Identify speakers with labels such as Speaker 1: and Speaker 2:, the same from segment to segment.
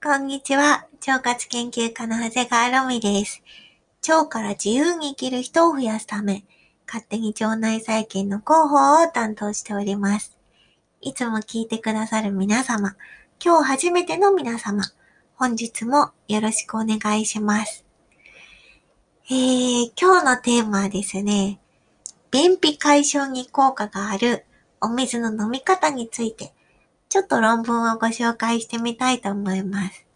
Speaker 1: こんにちは。腸活研究家の長谷川ロミです。腸から自由に生きる人を増やすため、勝手に腸内細菌の広報を担当しております。いつも聞いてくださる皆様、今日初めての皆様、本日もよろしくお願いします。えー、今日のテーマはですね、便秘解消に効果があるお水の飲み方についてちょっと論文をご紹介してみたいと思います。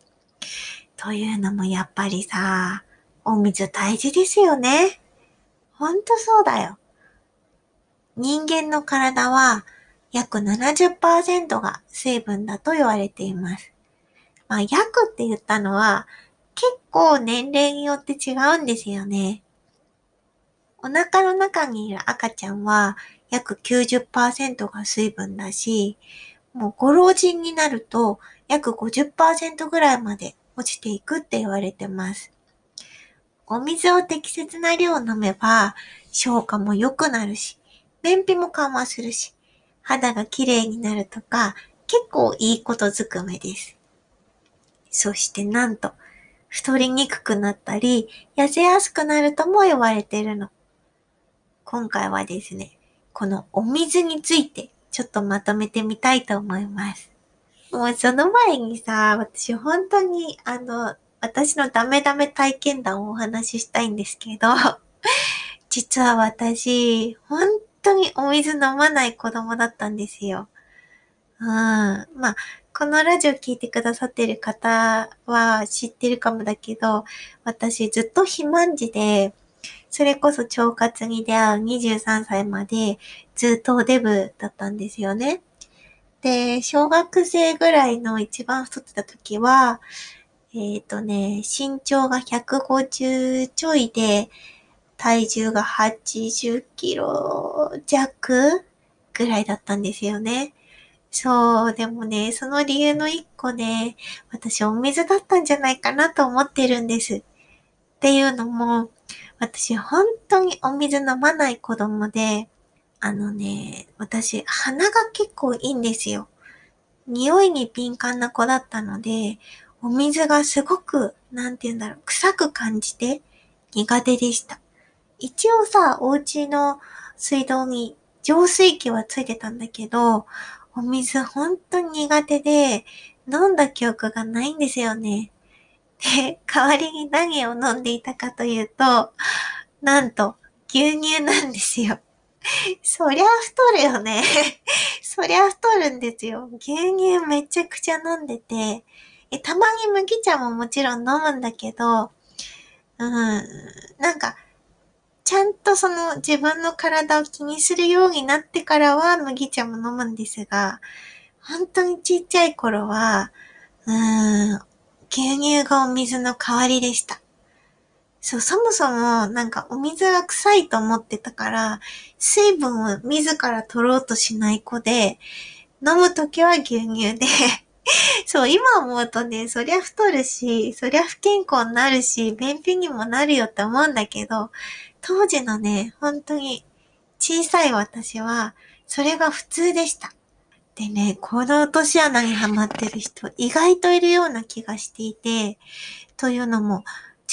Speaker 1: というのもやっぱりさ、お水大事ですよね。ほんとそうだよ。人間の体は約70%が水分だと言われています。まあ、約って言ったのは結構年齢によって違うんですよね。お腹の中にいる赤ちゃんは約90%が水分だし、もうご老人になると約50%ぐらいまで落ちていくって言われてます。お水を適切な量飲めば消化も良くなるし、便秘も緩和するし、肌が綺麗になるとか結構いいことずくめです。そしてなんと、太りにくくなったり、痩せやすくなるとも言われてるの。今回はですね、このお水についてちょっとまとめてみたいと思います。もうその前にさ、私本当にあの、私のダメダメ体験談をお話ししたいんですけど、実は私、本当にお水飲まない子供だったんですよ。うん。まあ、このラジオ聞いてくださってる方は知ってるかもだけど、私ずっと肥満児で、それこそ腸活に出会う23歳までずっとデブだったんですよね。で、小学生ぐらいの一番太ってた時は、えっ、ー、とね、身長が150ちょいで、体重が80キロ弱ぐらいだったんですよね。そう、でもね、その理由の一個ね、私お水だったんじゃないかなと思ってるんです。っていうのも、私本当にお水飲まない子供で、あのね、私鼻が結構いいんですよ。匂いに敏感な子だったので、お水がすごく、なんて言うんだろう、臭く感じて苦手でした。一応さ、お家の水道に浄水器はついてたんだけど、お水本当に苦手で、飲んだ記憶がないんですよね。で、代わりに何を飲んでいたかというと、なんと、牛乳なんですよ。そりゃ太るよね。そりゃ太るんですよ。牛乳めちゃくちゃ飲んでて、えたまに麦茶ももちろん飲むんだけど、うん、なんか、ちゃんとその自分の体を気にするようになってからは麦茶も飲むんですが、本当にちっちゃい頃は、うーん、牛乳がお水の代わりでした。そう、そもそもなんかお水が臭いと思ってたから、水分を自ら取ろうとしない子で、飲むときは牛乳で そう、今思うとね、そりゃ太るし、そりゃ不健康になるし、便秘にもなるよって思うんだけど、当時のね、本当に小さい私は、それが普通でした。でね、この落とし穴にはまってる人意外といるような気がしていて、というのも、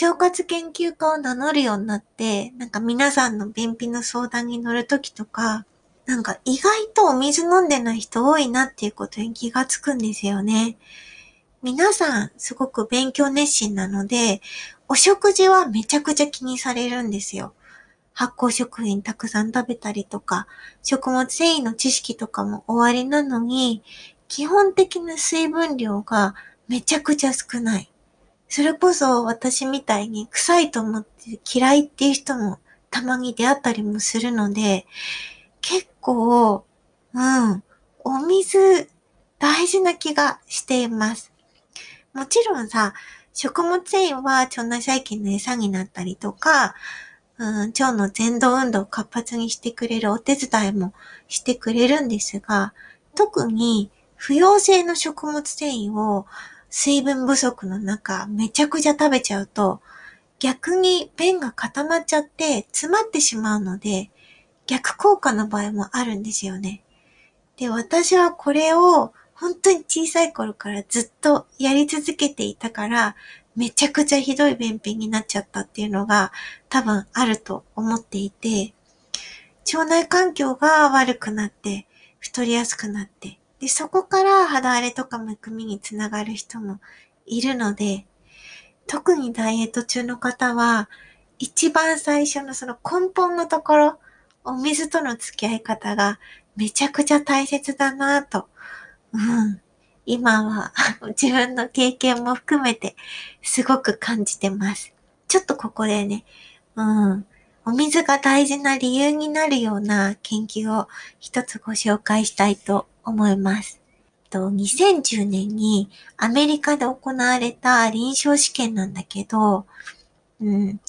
Speaker 1: 腸活研究家を名乗るようになって、なんか皆さんの便秘の相談に乗るときとか、なんか意外とお水飲んでない人多いなっていうことに気がつくんですよね。皆さんすごく勉強熱心なので、お食事はめちゃくちゃ気にされるんですよ。発酵食品たくさん食べたりとか、食物繊維の知識とかも終わりなのに、基本的な水分量がめちゃくちゃ少ない。それこそ私みたいに臭いと思って嫌いっていう人もたまに出会ったりもするので、結構、うん、お水大事な気がしています。もちろんさ、食物繊維は腸内細菌の餌になったりとか、うん、腸の前動運動を活発にしてくれるお手伝いもしてくれるんですが、特に不溶性の食物繊維を水分不足の中めちゃくちゃ食べちゃうと、逆に便が固まっちゃって詰まってしまうので、逆効果の場合もあるんですよね。で、私はこれを本当に小さい頃からずっとやり続けていたから、めちゃくちゃひどい便秘になっちゃったっていうのが多分あると思っていて、腸内環境が悪くなって太りやすくなって、で、そこから肌荒れとかむくみにつながる人もいるので、特にダイエット中の方は、一番最初のその根本のところ、お水との付き合い方がめちゃくちゃ大切だなぁと、うん。今は自分の経験も含めてすごく感じてます。ちょっとここでね、うん。お水が大事な理由になるような研究を一つご紹介したいと思います。2010年にアメリカで行われた臨床試験なんだけど、うん、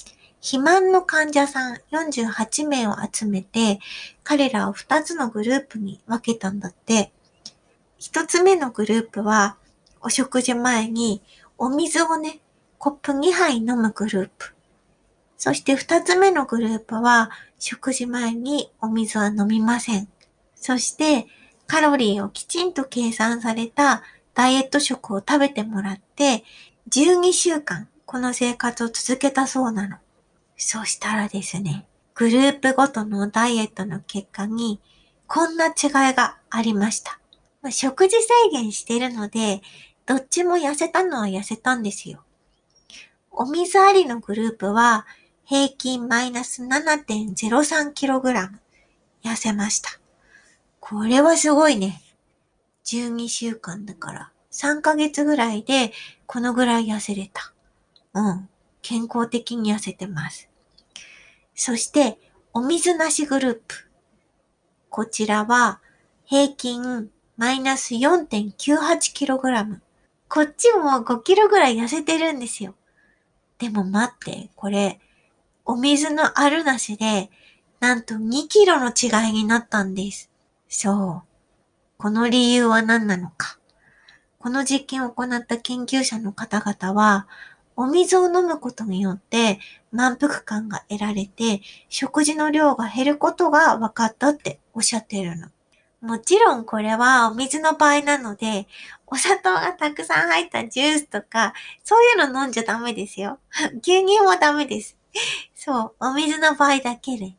Speaker 1: 肥満の患者さん48名を集めて、彼らを2つのグループに分けたんだって。1つ目のグループは、お食事前にお水をね、コップ2杯飲むグループ。そして2つ目のグループは、食事前にお水は飲みません。そして、カロリーをきちんと計算されたダイエット食を食べてもらって、12週間この生活を続けたそうなの。そしたらですね、グループごとのダイエットの結果に、こんな違いがありました。ま、食事制限してるので、どっちも痩せたのは痩せたんですよ。お水ありのグループは、平均マイナス 7.03kg 痩せました。これはすごいね。12週間だから、3ヶ月ぐらいでこのぐらい痩せれた。うん。健康的に痩せてます。そして、お水なしグループ。こちらは、平均マイナス 4.98kg。こっちも 5kg ぐらい痩せてるんですよ。でも待って、これ、お水のあるなしで、なんと 2kg の違いになったんです。そう。この理由は何なのか。この実験を行った研究者の方々は、お水を飲むことによって満腹感が得られて、食事の量が減ることが分かったっておっしゃってるの。もちろんこれはお水の場合なので、お砂糖がたくさん入ったジュースとか、そういうの飲んじゃダメですよ。牛乳もダメです。そう、お水の場合だけで。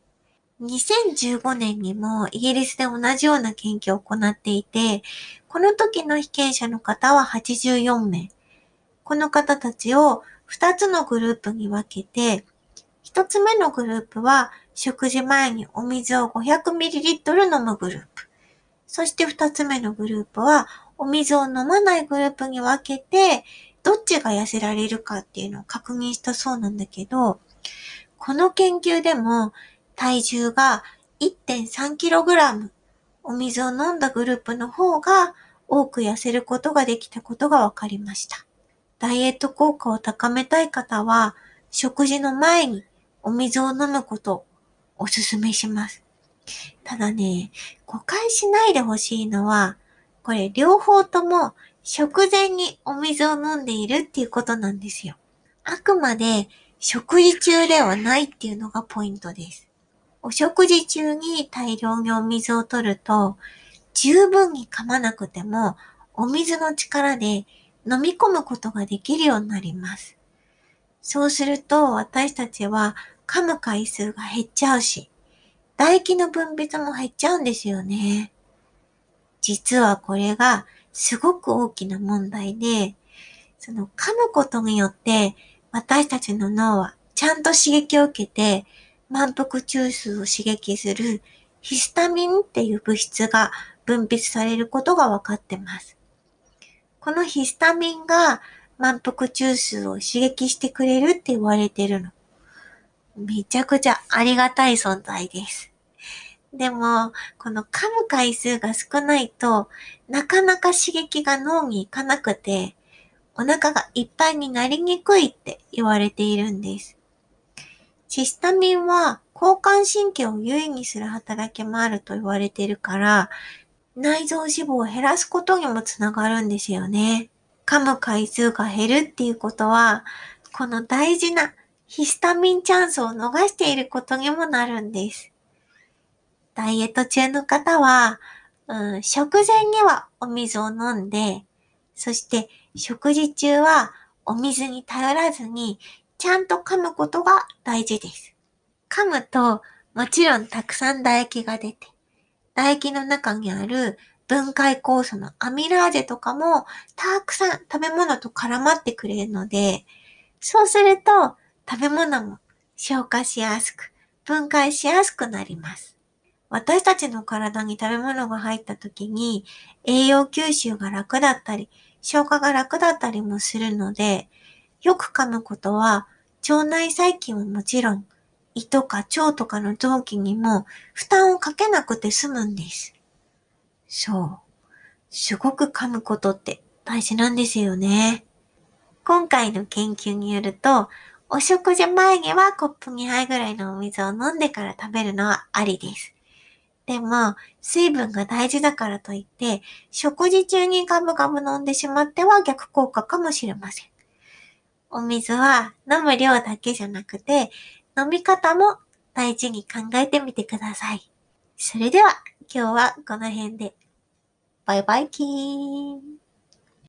Speaker 1: 2015年にもイギリスで同じような研究を行っていて、この時の被験者の方は84名。この方たちを2つのグループに分けて、1つ目のグループは食事前にお水を 500ml 飲むグループ。そして2つ目のグループはお水を飲まないグループに分けて、どっちが痩せられるかっていうのを確認したそうなんだけど、この研究でも体重が 1.3kg お水を飲んだグループの方が多く痩せることができたことが分かりました。ダイエット効果を高めたい方は、食事の前にお水を飲むことをお勧めします。ただね、誤解しないでほしいのは、これ両方とも食前にお水を飲んでいるっていうことなんですよ。あくまで食事中ではないっていうのがポイントです。お食事中に大量にお水を取ると、十分に噛まなくても、お水の力で飲み込むことができるようになります。そうすると私たちは噛む回数が減っちゃうし、唾液の分泌も減っちゃうんですよね。実はこれがすごく大きな問題で、その噛むことによって私たちの脳はちゃんと刺激を受けて満腹中枢を刺激するヒスタミンっていう物質が分泌されることが分かってます。このヒスタミンが満腹中枢を刺激してくれるって言われてるの。めちゃくちゃありがたい存在です。でも、この噛む回数が少ないと、なかなか刺激が脳に行かなくて、お腹がいっぱいになりにくいって言われているんです。シスタミンは交感神経を優位にする働きもあると言われているから、内臓脂肪を減らすことにもつながるんですよね。噛む回数が減るっていうことは、この大事なヒスタミンチャンスを逃していることにもなるんです。ダイエット中の方は、うん、食前にはお水を飲んで、そして食事中はお水に頼らずにちゃんと噛むことが大事です。噛むともちろんたくさん唾液が出て、唾液の中にある分解酵素のアミラーゼとかもたくさん食べ物と絡まってくれるので、そうすると食べ物も消化しやすく、分解しやすくなります。私たちの体に食べ物が入った時に栄養吸収が楽だったり、消化が楽だったりもするので、よく噛むことは腸内細菌はもちろん胃とか腸とかの臓器にも負担をかけなくて済むんです。そう。すごく噛むことって大事なんですよね。今回の研究によると、お食事前にはコップ2杯ぐらいのお水を飲んでから食べるのはありです。でも、水分が大事だからといって、食事中にガブガブ飲んでしまっては逆効果かもしれません。お水は飲む量だけじゃなくて、飲み方も大事に考えてみてください。それでは、今日はこの辺で。バイバイキーン。